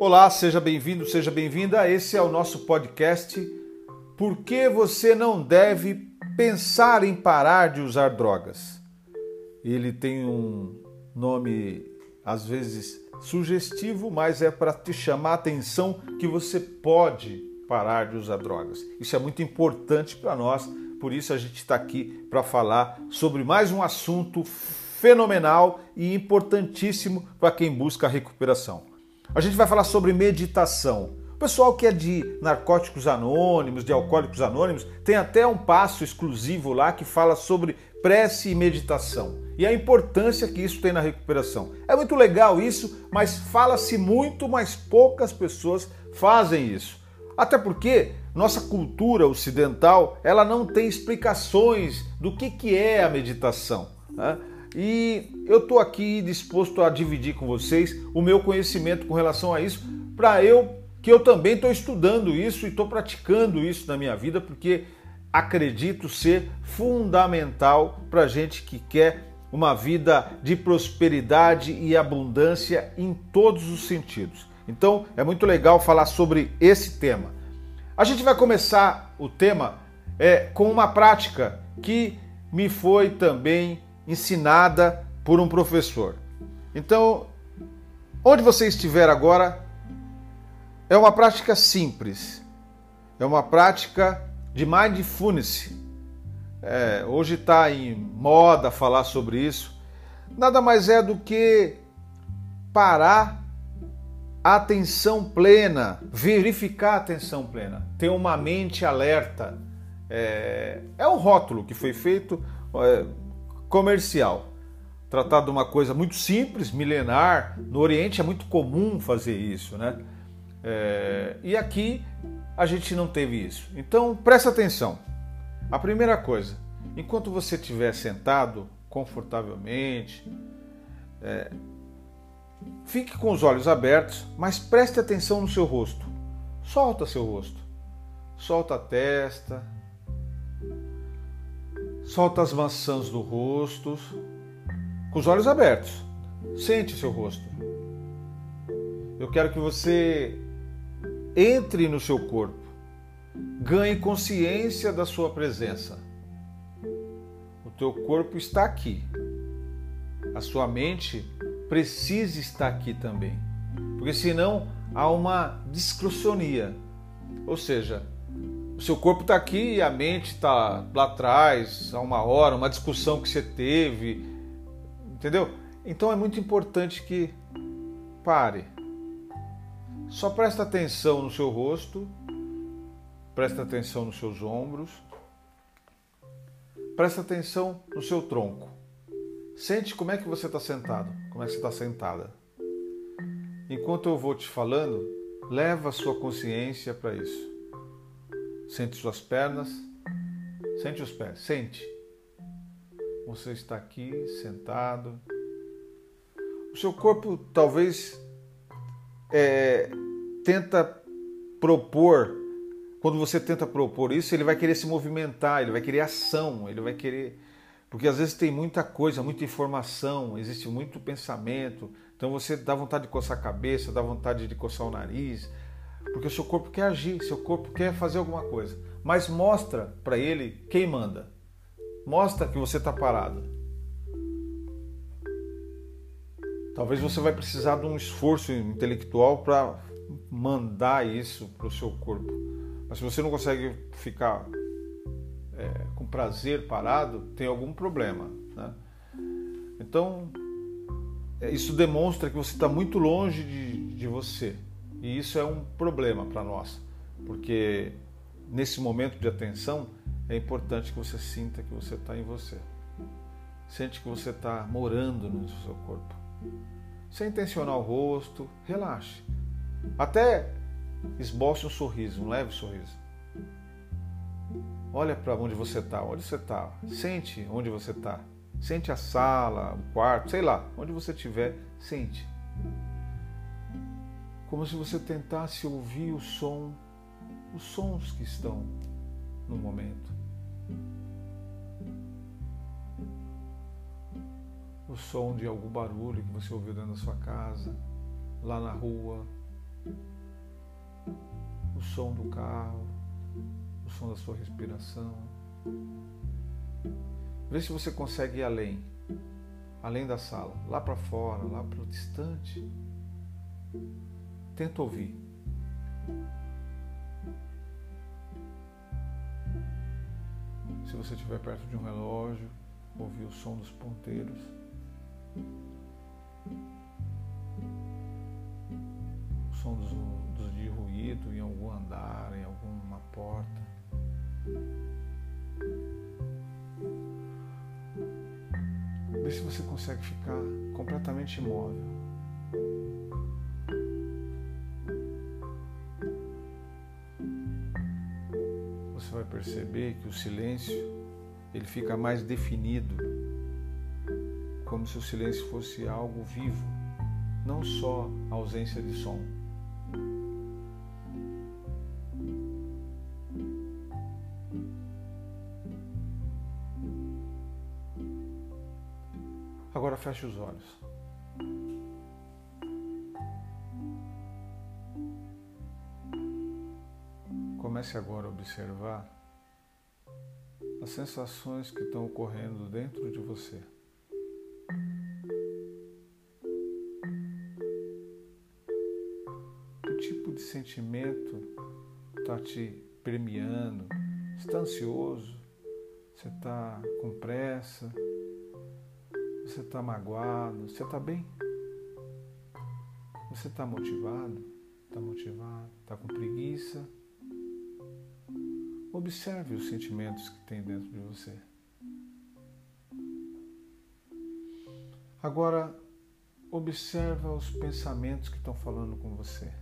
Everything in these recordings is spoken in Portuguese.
Olá, seja bem-vindo, seja bem-vinda. Esse é o nosso podcast Por que você não deve pensar em parar de usar drogas? Ele tem um nome às vezes sugestivo, mas é para te chamar a atenção que você pode parar de usar drogas. Isso é muito importante para nós, por isso a gente está aqui para falar sobre mais um assunto fenomenal e importantíssimo para quem busca a recuperação. A gente vai falar sobre meditação. O pessoal que é de narcóticos anônimos, de alcoólicos anônimos, tem até um passo exclusivo lá que fala sobre prece e meditação e a importância que isso tem na recuperação. É muito legal isso, mas fala-se muito, mas poucas pessoas fazem isso. Até porque nossa cultura ocidental ela não tem explicações do que, que é a meditação. Né? E eu estou aqui disposto a dividir com vocês o meu conhecimento com relação a isso, para eu que eu também estou estudando isso e estou praticando isso na minha vida, porque acredito ser fundamental para gente que quer uma vida de prosperidade e abundância em todos os sentidos. Então é muito legal falar sobre esse tema. A gente vai começar o tema é, com uma prática que me foi também ensinada por um professor. Então, onde você estiver agora, é uma prática simples, é uma prática de mindfulness. É, hoje está em moda falar sobre isso. Nada mais é do que parar a atenção plena, verificar a atenção plena, ter uma mente alerta. É, é um rótulo que foi feito. É, comercial. Tratado de uma coisa muito simples, milenar. No Oriente é muito comum fazer isso, né? É, e aqui a gente não teve isso. Então presta atenção. A primeira coisa, enquanto você estiver sentado confortavelmente, é, fique com os olhos abertos, mas preste atenção no seu rosto. Solta seu rosto. Solta a testa, Solta as maçãs do rosto, com os olhos abertos. Sente seu rosto. Eu quero que você entre no seu corpo, ganhe consciência da sua presença. O teu corpo está aqui. A sua mente precisa estar aqui também. Porque senão há uma discrocionia. Ou seja, o seu corpo está aqui e a mente está lá atrás, há uma hora, uma discussão que você teve, entendeu? Então é muito importante que pare. Só presta atenção no seu rosto, presta atenção nos seus ombros, presta atenção no seu tronco. Sente como é que você está sentado, como é que você está sentada. Enquanto eu vou te falando, leva a sua consciência para isso. Sente suas pernas, sente os pés, sente. Você está aqui sentado. O seu corpo talvez é, tenta propor, quando você tenta propor isso, ele vai querer se movimentar, ele vai querer ação, ele vai querer. Porque às vezes tem muita coisa, muita informação, existe muito pensamento, então você dá vontade de coçar a cabeça, dá vontade de coçar o nariz, porque o seu corpo quer agir, seu corpo quer fazer alguma coisa. Mas mostra para ele quem manda. Mostra que você está parado. Talvez você vai precisar de um esforço intelectual para mandar isso para o seu corpo. Mas se você não consegue ficar é, com prazer parado, tem algum problema. Né? Então, é, isso demonstra que você está muito longe de, de você. E isso é um problema para nós, porque nesse momento de atenção é importante que você sinta que você está em você. Sente que você está morando no seu corpo. Sem tensionar o rosto, relaxe. Até esboce um sorriso, um leve sorriso. Olha para onde você está, onde você está. Sente onde você está. Sente a sala, o quarto, sei lá, onde você estiver, sente como se você tentasse ouvir o som, os sons que estão no momento. O som de algum barulho que você ouviu dentro da sua casa, lá na rua, o som do carro, o som da sua respiração. Vê se você consegue ir além, além da sala, lá para fora, lá para o distante. Tenta ouvir. Se você estiver perto de um relógio, ouvir o som dos ponteiros. O som dos, dos de ruído em algum andar, em alguma porta. Vê se você consegue ficar completamente imóvel. Perceber que o silêncio ele fica mais definido, como se o silêncio fosse algo vivo, não só a ausência de som. Agora feche os olhos. Comece agora a observar as sensações que estão ocorrendo dentro de você. Que tipo de sentimento está te premiando? Está ansioso? Você está com pressa? Você está magoado? Você está bem? Você está motivado? Está motivado? Está com preguiça? Observe os sentimentos que tem dentro de você. Agora, observa os pensamentos que estão falando com você.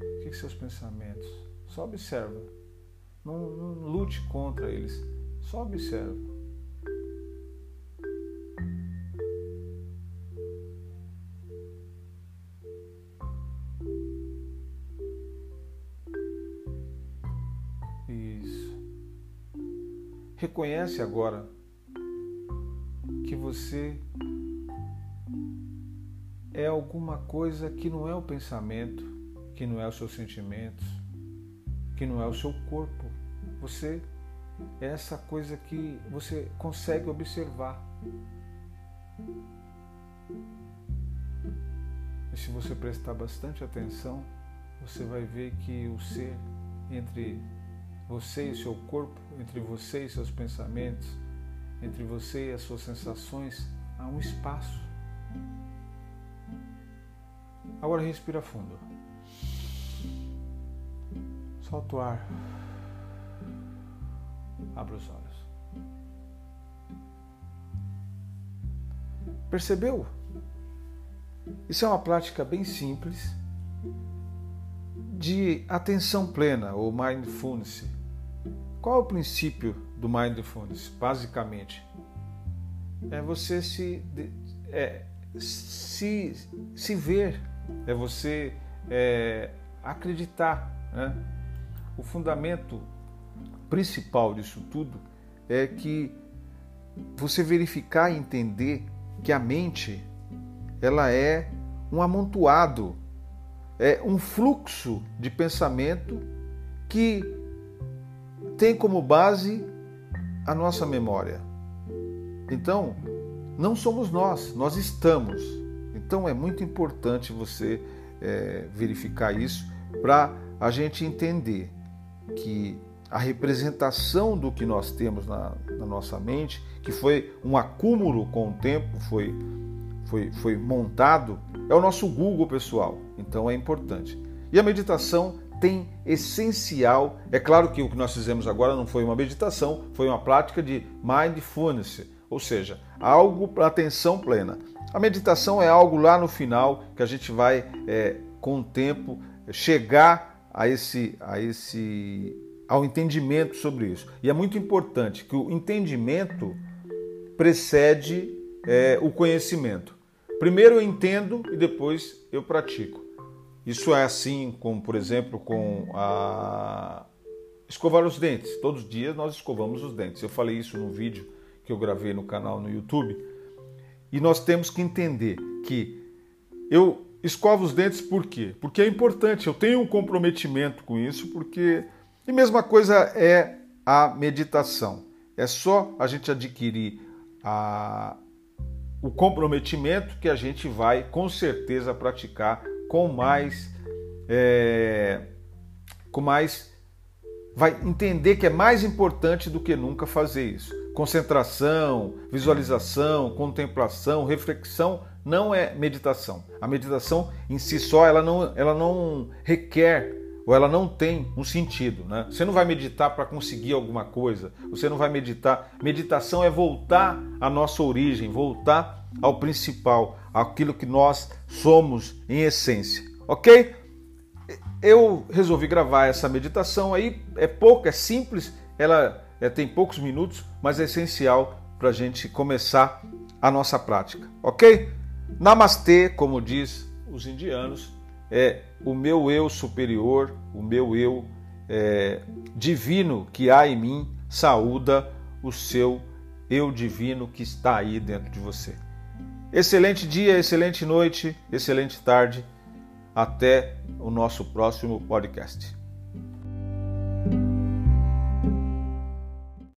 O que, que seus pensamentos? Só observa. Não, não lute contra eles. Só observa. Reconhece agora que você é alguma coisa que não é o pensamento, que não é os seus sentimentos, que não é o seu corpo. Você é essa coisa que você consegue observar. E se você prestar bastante atenção, você vai ver que o ser entre você e seu corpo, entre você e seus pensamentos, entre você e as suas sensações, há um espaço. Agora respira fundo. Solta o ar. Abra os olhos. Percebeu? Isso é uma prática bem simples de atenção plena ou mindfulness. Qual é o princípio do mindfulness? Basicamente, é você se, é, se, se ver, é você é, acreditar. Né? O fundamento principal disso tudo é que você verificar e entender que a mente ela é um amontoado, é um fluxo de pensamento que tem como base a nossa memória. Então, não somos nós, nós estamos. Então é muito importante você é, verificar isso para a gente entender que a representação do que nós temos na, na, nossa mente, que foi um acúmulo com o tempo, foi, foi, foi montado, é o nosso Google pessoal. Então é importante. E a meditação tem essencial. É claro que o que nós fizemos agora não foi uma meditação, foi uma prática de mindfulness, ou seja, algo para atenção plena. A meditação é algo lá no final que a gente vai, é, com o tempo, chegar a esse, a esse, ao entendimento sobre isso. E é muito importante que o entendimento precede é, o conhecimento. Primeiro eu entendo e depois eu pratico. Isso é assim, como por exemplo, com a escovar os dentes. Todos os dias nós escovamos os dentes. Eu falei isso no vídeo que eu gravei no canal no YouTube. E nós temos que entender que eu escova os dentes por quê? Porque é importante, eu tenho um comprometimento com isso, porque. E mesma coisa é a meditação. É só a gente adquirir a, o comprometimento que a gente vai com certeza praticar com mais. É, com mais. Vai entender que é mais importante do que nunca fazer isso. Concentração, visualização, contemplação, reflexão não é meditação. A meditação em si só ela não, ela não requer ou ela não tem um sentido. Né? Você não vai meditar para conseguir alguma coisa, você não vai meditar. Meditação é voltar à nossa origem, voltar ao principal, aquilo que nós somos em essência. Ok? Eu resolvi gravar essa meditação aí, é pouca, é simples, ela é, tem poucos minutos, mas é essencial para a gente começar a nossa prática, ok? Namastê, como diz os indianos, é o meu eu superior, o meu eu é, divino que há em mim, saúda o seu eu divino que está aí dentro de você. Excelente dia, excelente noite, excelente tarde. Até o nosso próximo podcast.